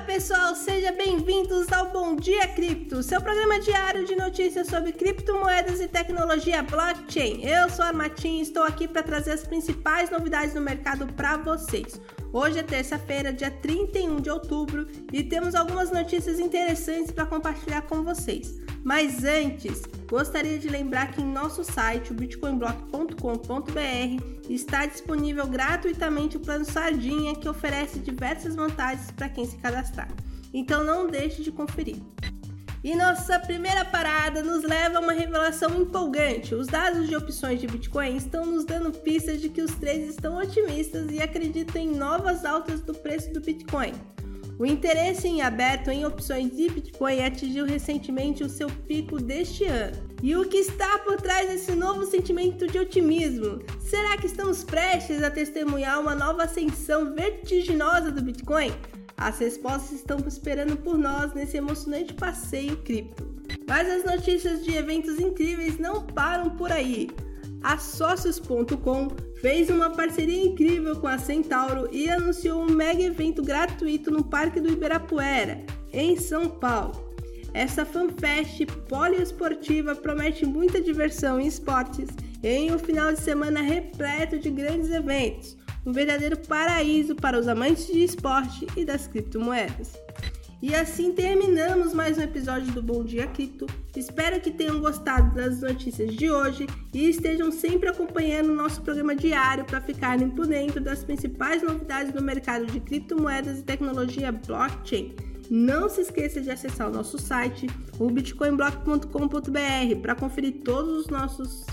pessoal, sejam bem-vindos ao Bom Dia Cripto, seu programa diário de notícias sobre criptomoedas e tecnologia blockchain. Eu sou a Armatim e estou aqui para trazer as principais novidades no mercado para vocês. Hoje é terça-feira, dia 31 de outubro, e temos algumas notícias interessantes para compartilhar com vocês. Mas antes, gostaria de lembrar que em nosso site, o bitcoinblock.com.br, está disponível gratuitamente o plano Sardinha, que oferece diversas vantagens para quem se cadastrar. Então não deixe de conferir. E nossa primeira parada nos leva a uma revelação empolgante. Os dados de opções de Bitcoin estão nos dando pistas de que os trades estão otimistas e acreditam em novas altas do preço do Bitcoin. O interesse em aberto em opções de Bitcoin atingiu recentemente o seu pico deste ano. E o que está por trás desse novo sentimento de otimismo? Será que estamos prestes a testemunhar uma nova ascensão vertiginosa do Bitcoin? As respostas estão esperando por nós nesse emocionante passeio cripto. Mas as notícias de eventos incríveis não param por aí. A Socios.com fez uma parceria incrível com a Centauro e anunciou um mega evento gratuito no Parque do Ibirapuera, em São Paulo. Essa fanfest poliesportiva promete muita diversão em esportes em um final de semana repleto de grandes eventos um verdadeiro paraíso para os amantes de esporte e das criptomoedas. E assim terminamos mais um episódio do Bom Dia Cripto. Espero que tenham gostado das notícias de hoje e estejam sempre acompanhando o nosso programa diário para ficarem por dentro das principais novidades do mercado de criptomoedas e tecnologia blockchain. Não se esqueça de acessar o nosso site, o bitcoinblock.com.br, para conferir todos os nossos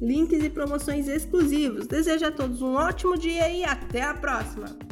links e promoções exclusivos. Desejo a todos um ótimo dia e até a próxima!